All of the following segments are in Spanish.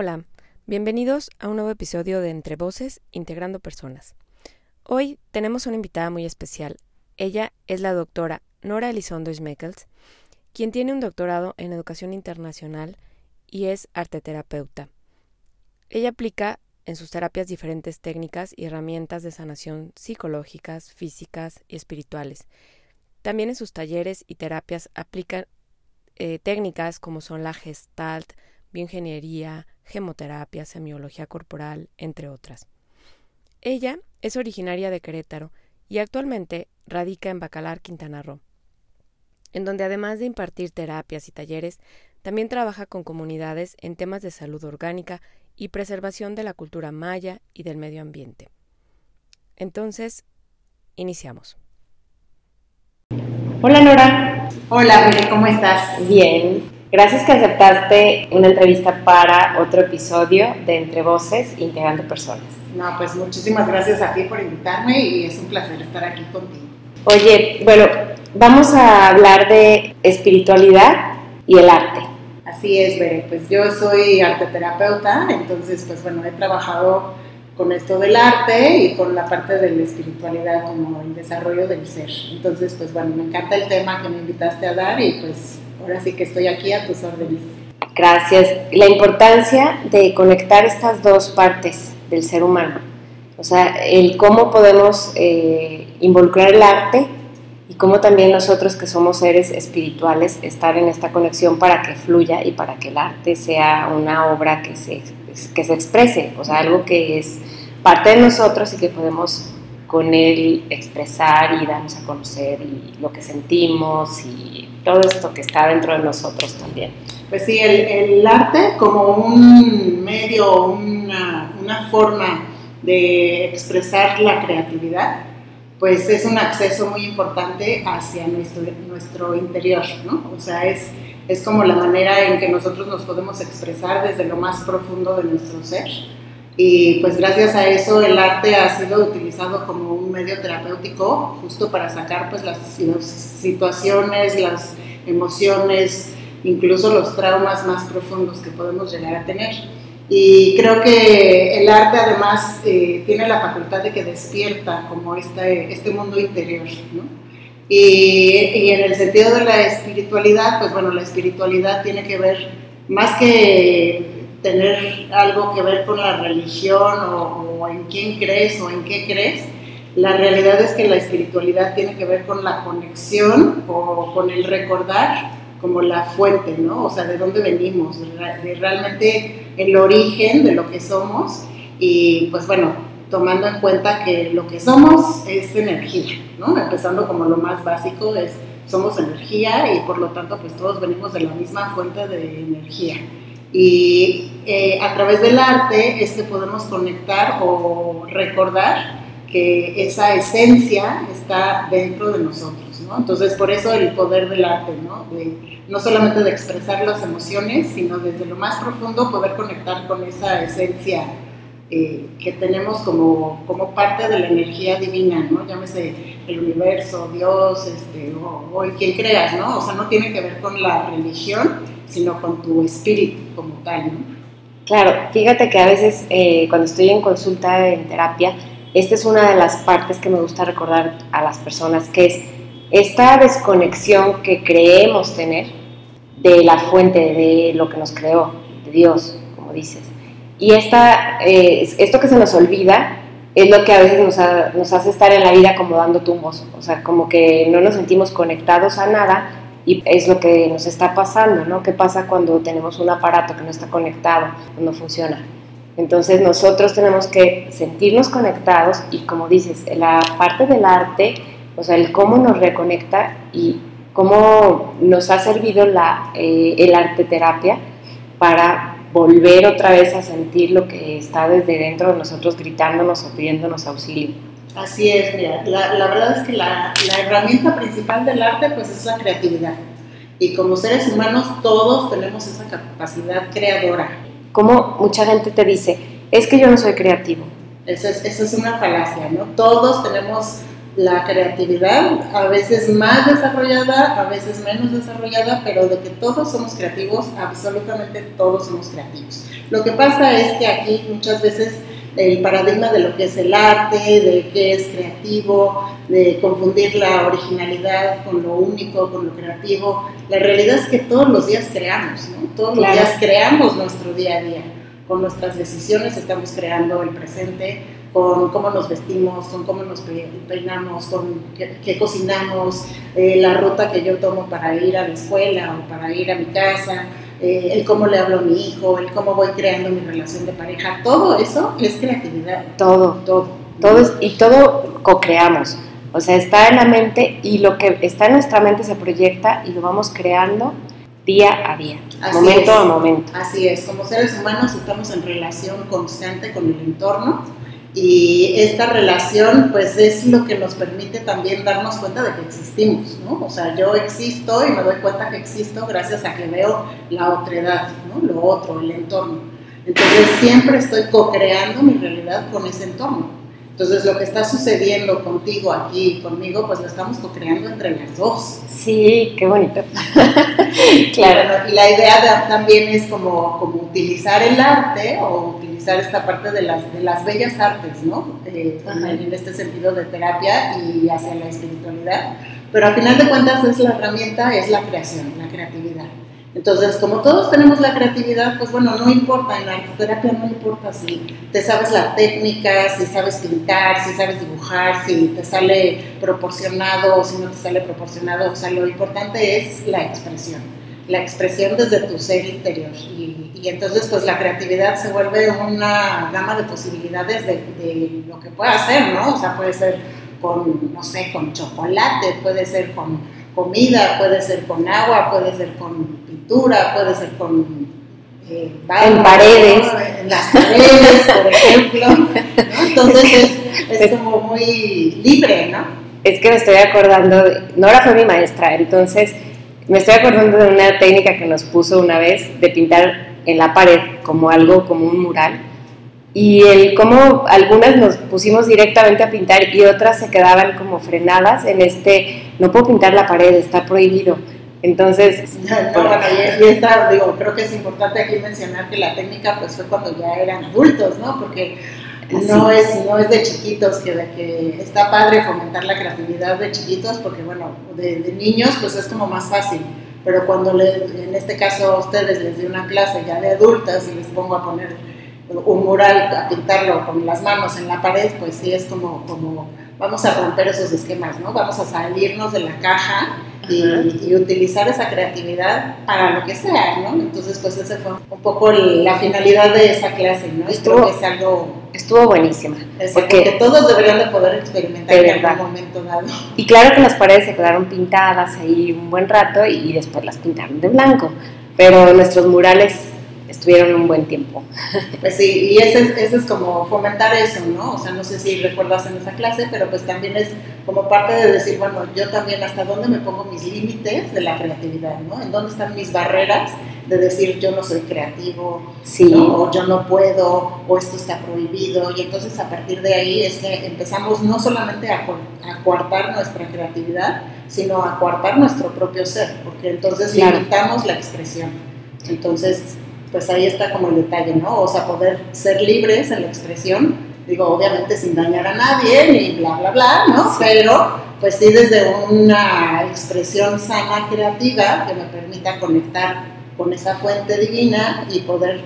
Hola, bienvenidos a un nuevo episodio de Entre Voces, Integrando Personas. Hoy tenemos una invitada muy especial. Ella es la doctora Nora Elizondo Schmeckels, quien tiene un doctorado en Educación Internacional y es arteterapeuta. Ella aplica en sus terapias diferentes técnicas y herramientas de sanación psicológicas, físicas y espirituales. También en sus talleres y terapias aplica eh, técnicas como son la gestalt, bioingeniería, gemoterapia, semiología corporal, entre otras. Ella es originaria de Querétaro y actualmente radica en Bacalar, Quintana Roo, en donde además de impartir terapias y talleres, también trabaja con comunidades en temas de salud orgánica y preservación de la cultura maya y del medio ambiente. Entonces, iniciamos. Hola Nora. Hola, ¿cómo estás? Bien. Gracias que aceptaste una entrevista para otro episodio de Entre Voces Integrando Personas. No, pues muchísimas gracias a ti por invitarme y es un placer estar aquí contigo. Oye, bueno, vamos a hablar de espiritualidad y el arte. Así es, Bere, pues yo soy arteterapeuta, entonces pues bueno, he trabajado con esto del arte y con la parte de la espiritualidad como el desarrollo del ser. Entonces pues bueno, me encanta el tema que me invitaste a dar y pues ahora sí que estoy aquí a tus órdenes. Gracias. La importancia de conectar estas dos partes del ser humano, o sea, el cómo podemos eh, involucrar el arte y cómo también nosotros que somos seres espirituales estar en esta conexión para que fluya y para que el arte sea una obra que se, que se exprese, o sea, algo que es parte de nosotros y que podemos con él expresar y darnos a conocer y lo que sentimos y todo esto que está dentro de nosotros también. Pues sí, el, arte como un medio, una, una, forma de expresar la creatividad, pues es un acceso muy importante hacia nuestro, nuestro interior, ¿no? O sea, es, es como la manera en que nosotros nos podemos expresar desde lo más profundo de nuestro ser y pues gracias a eso el arte ha sido utilizado como un medio terapéutico justo para sacar pues las, situaciones, las emociones, incluso los traumas más profundos que podemos llegar a tener. Y creo que el arte además eh, tiene la facultad de que despierta como este, este mundo interior, ¿no? Y, y, en el sentido de la espiritualidad, pues bueno, la espiritualidad tiene que ver más que tener algo que ver con la religión o, en quién crees o en qué crees. La realidad es que la espiritualidad tiene que ver con la conexión o con el recordar como la fuente, ¿no? O sea, de dónde venimos, de realmente el origen de lo que somos y pues bueno, tomando en cuenta que lo que somos es energía, ¿no? Empezando como lo más básico es somos energía y por lo tanto pues todos venimos de la misma fuente de energía. Y eh, a través del arte es que podemos conectar o recordar que esa esencia está dentro de nosotros, ¿no? Entonces, por eso el poder del arte, ¿no? no solamente de expresar las emociones, sino desde lo más profundo poder conectar con esa esencia eh, que tenemos como, como parte de la energía divina, ¿no? Llámese el universo, Dios, este, o, o quien creas, ¿no? O sea, no tiene que ver con la religión, sino con tu espíritu como tal, ¿no? Claro, fíjate que a veces eh, cuando estoy en consulta en terapia, esta es una de las partes que me gusta recordar a las personas, que es esta desconexión que creemos tener de la fuente, de lo que nos creó, de Dios, como dices. Y esta, eh, esto que se nos olvida es lo que a veces nos, nos hace estar en la vida como dando tumbos, o sea, como que no nos sentimos conectados a nada y es lo que nos está pasando, ¿no? ¿Qué pasa cuando tenemos un aparato que no está conectado, no funciona? Entonces nosotros tenemos que sentirnos conectados y como dices, la parte del arte, o sea, el cómo nos reconecta y cómo nos ha servido la, eh, el arte terapia para volver otra vez a sentir lo que está desde dentro de nosotros gritándonos o pidiéndonos auxilio. Así es, mira, la, verdad es que la, la, herramienta principal del arte pues es la creatividad. Y como seres humanos todos tenemos esa capacidad creadora. Como mucha gente te dice, es que yo no soy creativo. Eso es, eso es una falacia, ¿no? Todos tenemos la creatividad, a veces más desarrollada, a veces menos desarrollada, pero de que todos somos creativos, absolutamente todos somos creativos. Lo que pasa es que aquí muchas veces el paradigma de lo que es el arte, de qué es creativo, de confundir la originalidad con lo único, con lo creativo. La realidad es que todos los días creamos, ¿no? Todos los días creamos nuestro día a día. Con nuestras decisiones estamos creando el presente, con cómo nos vestimos, con cómo nos peinamos, con qué, cocinamos, eh, la ruta que yo tomo para ir a la escuela o para ir a mi casa, eh, el cómo le hablo a mi hijo, el cómo voy creando mi relación de pareja, todo eso es creatividad. Todo, todo, todo y todo co-creamos. O sea, está en la mente y lo que está en nuestra mente se proyecta y lo vamos creando día a día, momento a momento. Así es, como seres humanos estamos en relación constante con el entorno y esta relación pues es lo que nos permite también darnos cuenta de que existimos, ¿no? O sea, yo existo y me doy cuenta que existo gracias a que veo la otredad, ¿no? Lo otro, el entorno. Entonces siempre estoy co-creando mi realidad con ese entorno. Entonces lo que está sucediendo contigo aquí, conmigo, pues lo estamos co-creando entre las dos. Sí, qué bonito. claro. Y la idea también es como, como utilizar el arte o utilizar esta parte de las, de las bellas artes, ¿no? Eh, en este sentido de terapia y hacia la espiritualidad. Pero al final de cuentas es la herramienta, es la creación, la creatividad. Entonces, como todos tenemos la creatividad, pues bueno, no importa, en la terapia no importa si te sabes la técnica, si sabes pintar, si sabes dibujar, si te sale proporcionado o si no te sale proporcionado, o sea, lo importante es la expresión, la expresión desde tu ser interior. Y, y entonces, pues la creatividad se vuelve una gama de posibilidades de, de lo que pueda hacer, ¿no? O sea, puede ser con, no sé, con chocolate, puede ser con comida, puede ser con agua, puede ser con pintura, puede ser con... Eh, en paredes. En las paredes, por ejemplo. Entonces es, es, como muy libre, ¿no? Es que me estoy acordando, Nora fue mi maestra, entonces me estoy acordando de una técnica que nos puso una vez de pintar en la pared como algo, como un mural y el cómo algunas nos pusimos directamente a pintar y otras se quedaban como frenadas en este, no puedo pintar la pared, está prohibido. Entonces, y, esta, digo, creo que es importante aquí mencionar que la técnica pues fue cuando ya eran adultos, ¿no? Porque no es, no es de chiquitos, que, que está padre fomentar la creatividad de chiquitos, porque bueno, de, de niños pues es como más fácil pero cuando le, en este caso a ustedes les doy una clase ya de adultas y les pongo a poner un mural, a pintarlo con las manos en la pared, pues sí es como, como vamos a romper esos esquemas, ¿no? Vamos a salirnos de la caja y, utilizar esa creatividad para lo que sea, ¿no? Entonces, pues esa fue un poco la finalidad de esa clase, ¿no? Estuvo, es algo... Estuvo buenísima. porque, todos deberían de poder experimentar en algún momento dado. Y claro que las paredes se quedaron pintadas ahí un buen rato y después las pintaron de blanco, pero nuestros murales estuvieron un buen tiempo. Pues sí, y ese, ese es como fomentar eso, ¿no? O sea, no sé si recuerdas en esa clase, pero pues también es como parte de decir, bueno, yo también hasta dónde me pongo mis límites de la creatividad, ¿no? En dónde están mis barreras de decir yo no soy creativo, sí. o yo no puedo, o esto está prohibido, y entonces a partir de ahí es que empezamos no solamente a, a coartar nuestra creatividad, sino a coartar nuestro propio ser, porque entonces limitamos la expresión. Entonces, pues ahí está como el detalle, ¿no? O sea, poder ser libres en la expresión, digo, obviamente sin dañar a nadie, ni bla, bla, bla, ¿no? Pero, pues sí, desde una expresión sana, creativa, que me permita conectar con esa fuente divina y poder,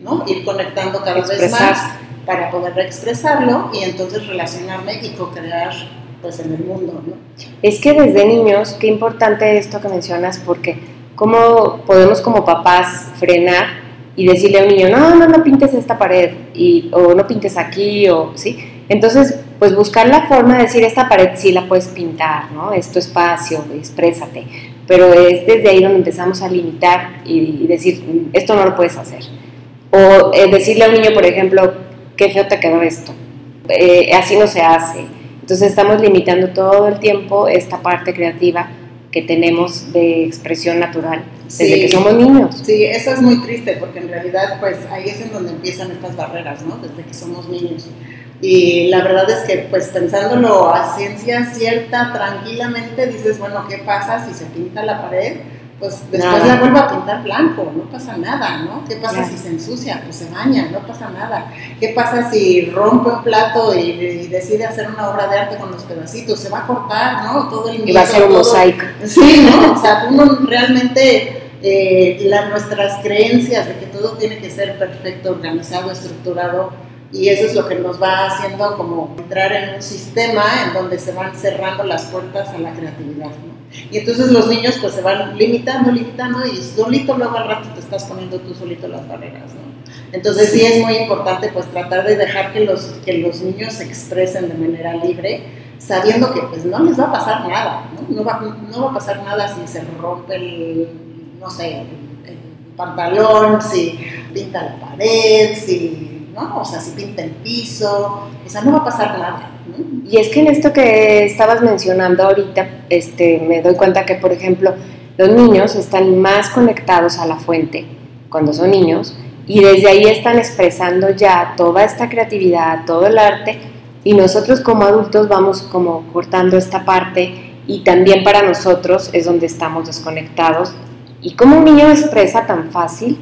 ¿no? Ir conectando cada vez más para poder expresarlo y entonces relacionarme y co-crear pues en el mundo, ¿no? Es que desde niños, qué importante esto que mencionas, porque ¿Cómo podemos como papás frenar y decirle a un niño, no, no, no pintes esta pared, y, o no pintes aquí, o sí? Entonces, pues buscar la forma de decir, esta pared sí la puedes pintar, ¿no? Es tu espacio, exprésate. Pero es desde ahí donde empezamos a limitar y, decir, esto no lo puedes hacer. O eh, decirle a un niño, por ejemplo, qué feo te quedó esto. Eh, así no se hace. Entonces estamos limitando todo el tiempo esta parte creativa que tenemos de expresión natural desde que somos niños. Sí, eso es muy triste porque en realidad pues ahí es en donde empiezan estas barreras, ¿no? Desde que somos niños. Y la verdad es que, pues pensándolo a ciencia cierta, tranquilamente, dices, bueno, ¿qué pasa si se pinta la pared? Pues después la vuelvo a pintar blanco, no pasa nada, ¿no? ¿Qué pasa si se ensucia? Pues se baña, no pasa nada. ¿Qué pasa si rompe un plato y, decide hacer una obra de arte con los pedacitos? Se va a cortar, ¿no? Todo el Y va a ser un mosaico. Sí, ¿no? O sea, uno realmente eh, la, nuestras creencias de que todo tiene que ser perfecto, organizado, estructurado, y eso es lo que nos va haciendo como entrar en un sistema en donde se van cerrando las puertas a la creatividad. Y entonces los niños pues se van limitando, limitando y solito luego al rato te estás poniendo tú solito las barreras. ¿no? Entonces sí. es muy importante pues tratar de dejar que los, que los niños se expresen de manera libre, sabiendo que pues no les va a pasar nada, ¿no? No, va, no va a pasar nada si se rompe el, no sé, el pantalón, si pinta la pared, si o sea, si pinta el piso, o no va a pasar nada. Y es que en esto que estabas mencionando ahorita, este, me doy cuenta que, por ejemplo, los niños están más conectados a la fuente cuando son niños y desde ahí están expresando ya toda esta creatividad, todo el arte y nosotros como adultos vamos como cortando esta parte y también para nosotros es donde estamos desconectados y como un niño expresa tan fácil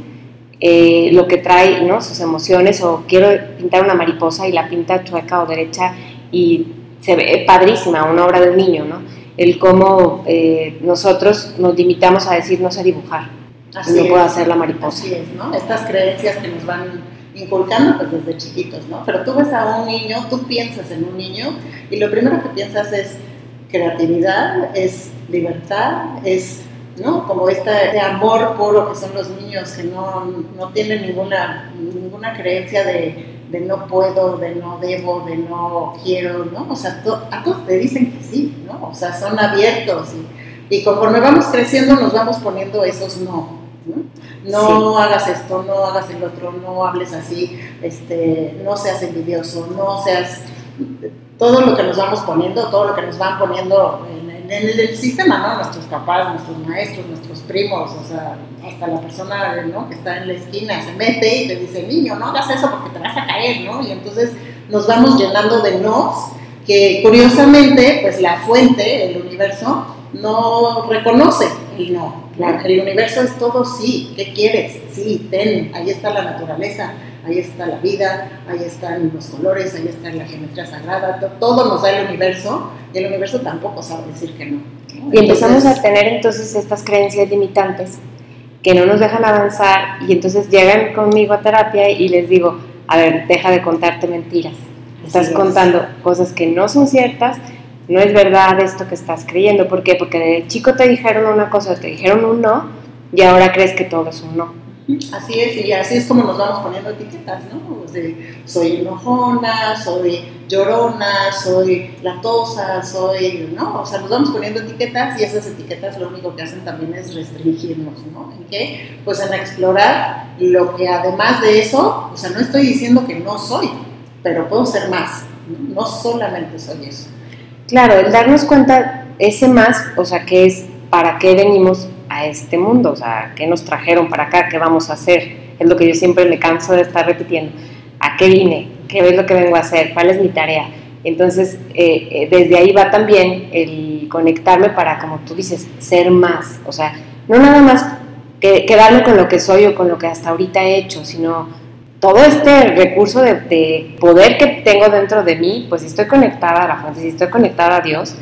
eh, lo que trae, ¿no? sus emociones, o quiero pintar una mariposa y la pinta chueca o derecha y se ve padrísima, una obra de un niño, ¿no? El cómo eh, nosotros nos limitamos a decir no sé dibujar, no puedo hacer la mariposa. Así es, ¿no? Estas creencias que nos van inculcando pues desde chiquitos, ¿no? Pero tú ves a un niño, tú piensas en un niño y lo primero que piensas es creatividad, es libertad, es ¿no? Como este, amor puro que son los niños, que no, no tienen ninguna, ninguna creencia de, de, no puedo, de no debo, de no quiero, ¿no? O sea, a todos te dicen que sí, ¿no? O sea, son abiertos y, y conforme vamos creciendo nos vamos poniendo esos no, ¿no? hagas esto, no hagas el otro, no hables así, este, no seas envidioso, no seas todo lo que nos vamos poniendo, todo lo que nos van poniendo en en el, sistema, ¿no? Nuestros papás, nuestros maestros, nuestros primos, o sea, hasta la persona ¿no? que está en la esquina se mete y te dice, niño, no hagas eso porque te vas a caer, ¿no? Y entonces nos vamos llenando de nos, que curiosamente, pues la fuente, el universo, no reconoce el no. El universo es todo sí, ¿qué quieres? Sí, ten, ahí está la naturaleza, ahí está la vida, ahí están los colores, ahí está la geometría sagrada, todo nos da el universo y el universo tampoco sabe decir que no. Y empezamos a tener entonces estas creencias limitantes que no nos dejan avanzar y entonces llegan conmigo a terapia y les digo, a ver, deja de contarte mentiras. Estás contando cosas que no son ciertas, no es verdad esto que estás creyendo. ¿Por qué? Porque de chico te dijeron una cosa, te dijeron un no y ahora crees que todo es un no. Así es, y así es como nos vamos poniendo etiquetas, ¿no? soy enojona, soy llorona, soy latosa, soy, ¿no? O sea, nos vamos poniendo etiquetas y esas etiquetas lo único que hacen también es restringirnos, ¿no? ¿En qué? Pues en explorar lo que además de eso, o sea, no estoy diciendo que no soy, pero puedo ser más, no solamente soy eso. Claro, el darnos cuenta ese más, o sea, que es para qué venimos a este mundo, o sea, ¿qué nos trajeron para acá? ¿Qué vamos a hacer? Es lo que yo siempre me canso de estar repitiendo. ¿A qué vine? ¿Qué es lo que vengo a hacer? ¿Cuál es mi tarea? Entonces, eh, eh, desde ahí va también el conectarme para, como tú dices, ser más. O sea, no nada más que, quedarme con lo que soy o con lo que hasta ahorita he hecho, sino todo este recurso de, de poder que tengo dentro de mí, pues si estoy conectada a la fuente, si estoy conectada a Dios,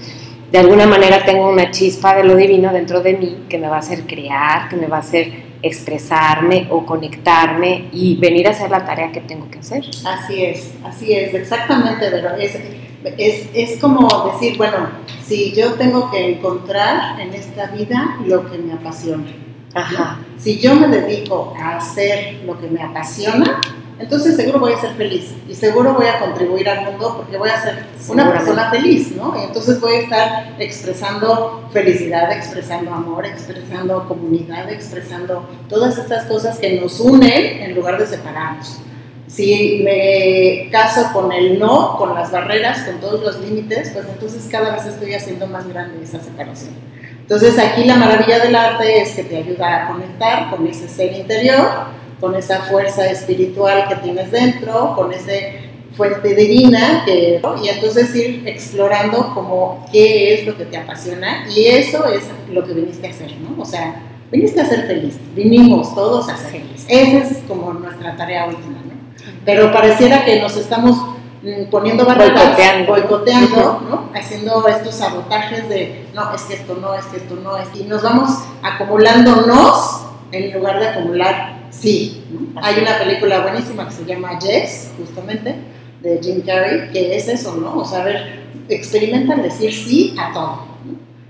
de alguna manera tengo una chispa de lo divino dentro de mí que me va a hacer crear, que me va a hacer expresarme o conectarme y venir a hacer la tarea que tengo que hacer. Así es, así es, exactamente, es, es, es como decir, bueno, si yo tengo que encontrar en esta vida lo que me apasiona. Ajá. Si yo me dedico a hacer lo que me apasiona, entonces seguro voy a ser feliz y seguro voy a contribuir al mundo porque voy a ser una persona feliz, ¿no? Y entonces voy a estar expresando felicidad, expresando amor, expresando comunidad, expresando todas estas cosas que nos unen en lugar de separarnos. Si me caso con el no, con las barreras, con todos los límites, pues entonces cada vez estoy haciendo más grande esa separación. Entonces aquí la maravilla del arte es que te ayuda a conectar con ese ser interior, con esa fuerza espiritual que tienes dentro, con ese fuente divina, que, y entonces ir explorando como qué es lo que te apasiona y eso es lo que viniste a hacer, ¿no? O sea, viniste a ser feliz, vinimos todos a ser felices. Esa es como nuestra tarea última, ¿no? Pero pareciera que nos estamos mm, poniendo barreras, boicoteando, boicoteando ¿no? haciendo estos sabotajes de no, es que esto no, es que esto no, es y nos vamos acumulándonos en lugar de acumular sí. Hay una película buenísima que se llama Yes, justamente, de Jim Carrey, que es eso, ¿no? O sea, a ver, experimentan decir sí a todo.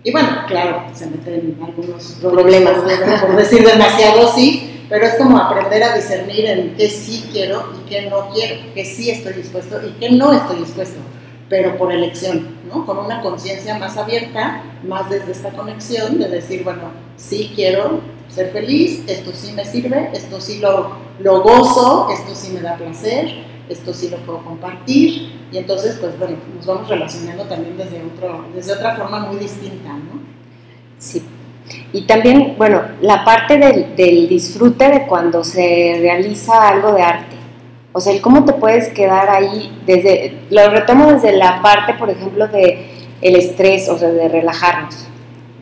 Y bueno, claro, se meten algunos problemas por decir demasiado sí, pero es como aprender a discernir en qué sí quiero y qué no quiero, qué sí estoy dispuesto y qué no estoy dispuesto, pero por elección, ¿no? Con una conciencia más abierta, más desde esta conexión de decir, bueno, sí quiero ser feliz, esto sí me sirve, esto sí lo, lo gozo, esto sí me da placer, esto sí lo puedo compartir y entonces pues bueno, nos vamos relacionando también desde, otro, desde otra forma muy distinta, ¿no? Sí. Y también, bueno, la parte del, del disfrute de cuando se realiza algo de arte. O sea, cómo te puedes quedar ahí desde, lo retomo desde la parte, por ejemplo, de el estrés, o sea, de relajarnos,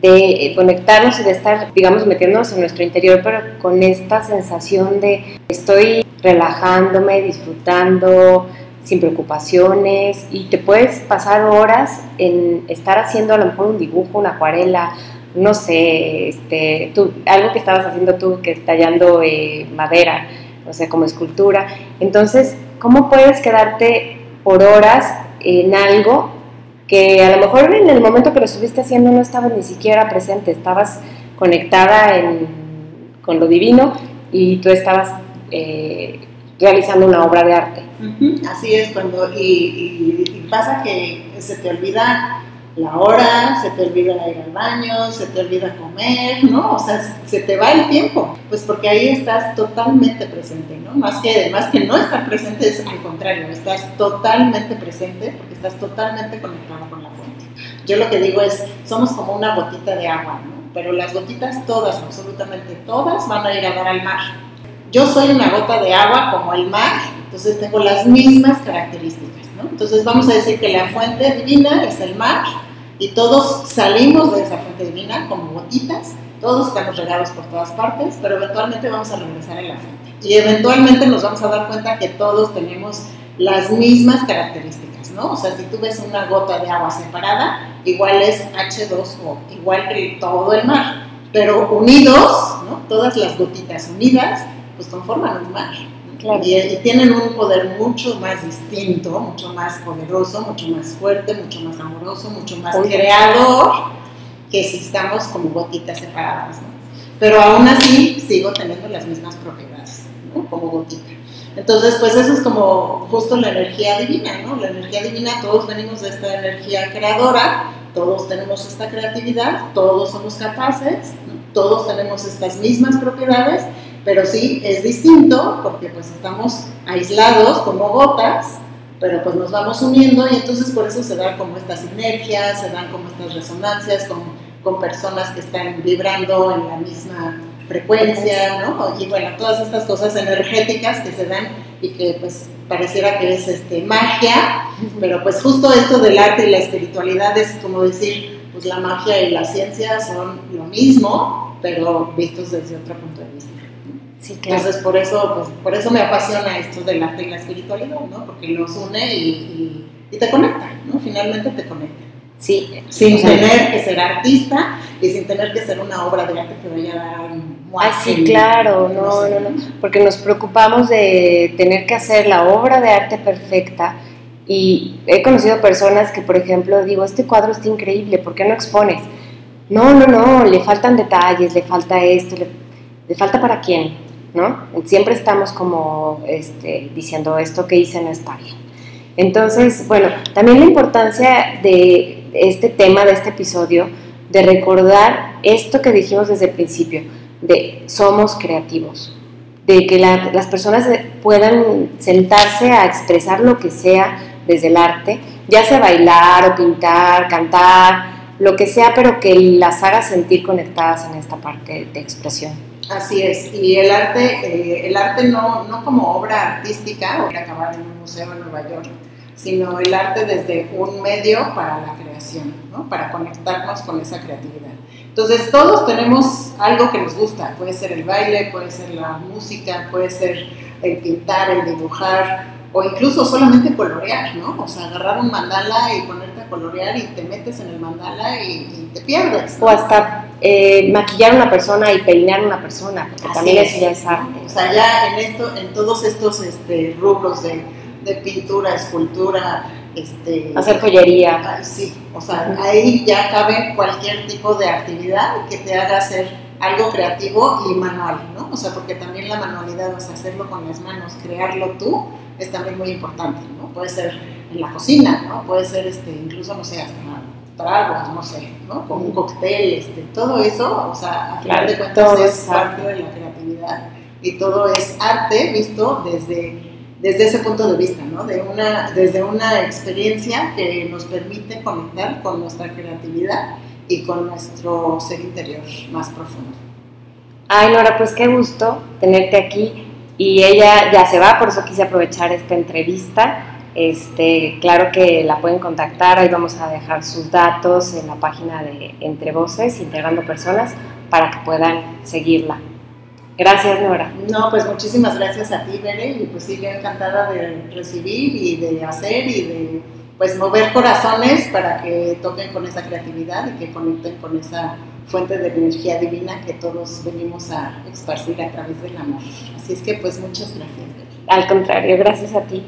de conectarnos y de estar, digamos, metiéndonos en nuestro interior, pero con esta sensación de estoy relajándome, disfrutando, sin preocupaciones y te puedes pasar horas en estar haciendo a lo mejor un dibujo, una acuarela, no sé, este, tú, algo que estabas haciendo tú, que tallando eh, madera, o sea, como escultura. Entonces, ¿cómo puedes quedarte por horas en algo que a lo mejor en el momento que lo estuviste haciendo no estabas ni siquiera presente, estabas conectada con lo divino y tú estabas eh, realizando una obra de arte. Así es, cuando y, pasa que se te olvida la hora, se te olvida ir al baño, se te olvida comer, ¿no? O sea, se te va el tiempo, pues porque ahí estás totalmente presente, ¿no? Más que, más que no estar presente es al contrario, estás totalmente presente porque estás totalmente conectado con la fuente. Yo lo que digo es, somos como una gotita de agua, ¿no? Pero las gotitas todas, absolutamente todas, van a ir a dar al mar yo soy una gota de agua como el mar, entonces tengo las mismas características, Entonces vamos a decir que la fuente divina es el mar y todos salimos de esa fuente divina como gotitas, todos estamos regados por todas partes, pero eventualmente vamos a regresar a la fuente. Y eventualmente nos vamos a dar cuenta que todos tenemos las mismas características, ¿no? O sea, si tú ves una gota de agua separada, igual es H2O, igual que todo el mar, pero unidos, ¿no? Todas las gotitas unidas pues conforman un mar. Y, tienen un poder mucho más distinto, mucho más poderoso, mucho más fuerte, mucho más amoroso, mucho más creador que si estamos como gotitas separadas. Pero aún así sigo teniendo las mismas propiedades como gotita. Entonces, pues eso es como justo la energía divina, ¿no? La energía divina, todos venimos de esta energía creadora, todos tenemos esta creatividad, todos somos capaces, todos tenemos estas mismas propiedades pero sí, es distinto porque pues estamos aislados como gotas, pero pues nos vamos uniendo y entonces por eso se dan como estas sinergias, se dan como estas resonancias con, con personas que están vibrando en la misma frecuencia, ¿no? Y bueno, todas estas cosas energéticas que se dan y que pues pareciera que es este, magia, pero pues justo esto del arte y la espiritualidad es como decir, pues la magia y la ciencia son lo mismo, pero vistos desde otro punto de vista. Entonces, por eso, pues, por eso me apasiona esto del arte y la espiritualidad, ¿no? Porque los une y, y, te conecta, ¿no? Finalmente te conecta. Sí. Sin tener que ser artista y sin tener que ser una obra de arte que vaya a dar un Ah, sí, claro, no, no, no, porque nos preocupamos de tener que hacer la obra de arte perfecta y he conocido personas que, por ejemplo, digo, este cuadro está increíble, ¿por qué no expones? No, no, no, le faltan detalles, le falta esto, le, le falta para quién, ¿no? Siempre estamos como este, diciendo esto que hice no está bien. Entonces, bueno, también la importancia de este tema, de este episodio, de recordar esto que dijimos desde el principio, de somos creativos, de que las personas puedan sentarse a expresar lo que sea desde el arte, ya sea bailar o pintar, cantar, lo que sea, pero que las haga sentir conectadas en esta parte de expresión. Así es, y el arte, eh, el arte no, no como obra artística o acabar en un museo en Nueva York, sino el arte desde un medio para la creación, ¿no? para conectarnos con esa creatividad. Entonces todos tenemos algo que nos gusta, puede ser el baile, puede ser la música, puede ser el pintar, el dibujar, o incluso solamente colorear, ¿no? O sea, agarrar un mandala y ponerte a colorear y te metes en el mandala y, te pierdes. O hasta eh, maquillar a una persona y peinar a una persona, porque también eso ya es arte. O sea, ya en, esto, en todos estos este, rubros de, de pintura, escultura, este, hacer joyería. sí, o sea, ahí ya cabe cualquier tipo de actividad que te haga hacer algo creativo y manual, ¿no? O sea, porque también la manualidad, o sea, hacerlo con las manos, crearlo tú, es también muy importante, ¿no? Puede ser en la cocina, ¿no? Puede ser, este, incluso, no sé, hasta tragos, no sé, ¿no? Con un cóctel, este, todo eso, o sea, a final de cuentas es parte de la creatividad y todo es arte visto desde desde ese punto de vista, ¿no? De una, desde una experiencia que nos permite conectar con nuestra creatividad y con nuestro ser interior más profundo. Ay, Nora, pues qué gusto tenerte aquí y ella ya se va, por eso quise aprovechar esta entrevista. Este, claro que la pueden contactar, ahí vamos a dejar sus datos en la página de Entre Voces, Integrando Personas, para que puedan seguirla. Gracias, Nora. No, pues muchísimas gracias a ti, Bere, y pues sí, encantada de recibir y de hacer y de pues mover corazones para que toquen con esa creatividad y que conecten con esa fuente de energía divina que todos venimos a esparcir a través del amor. Así es que pues muchas gracias. Al contrario, gracias a ti.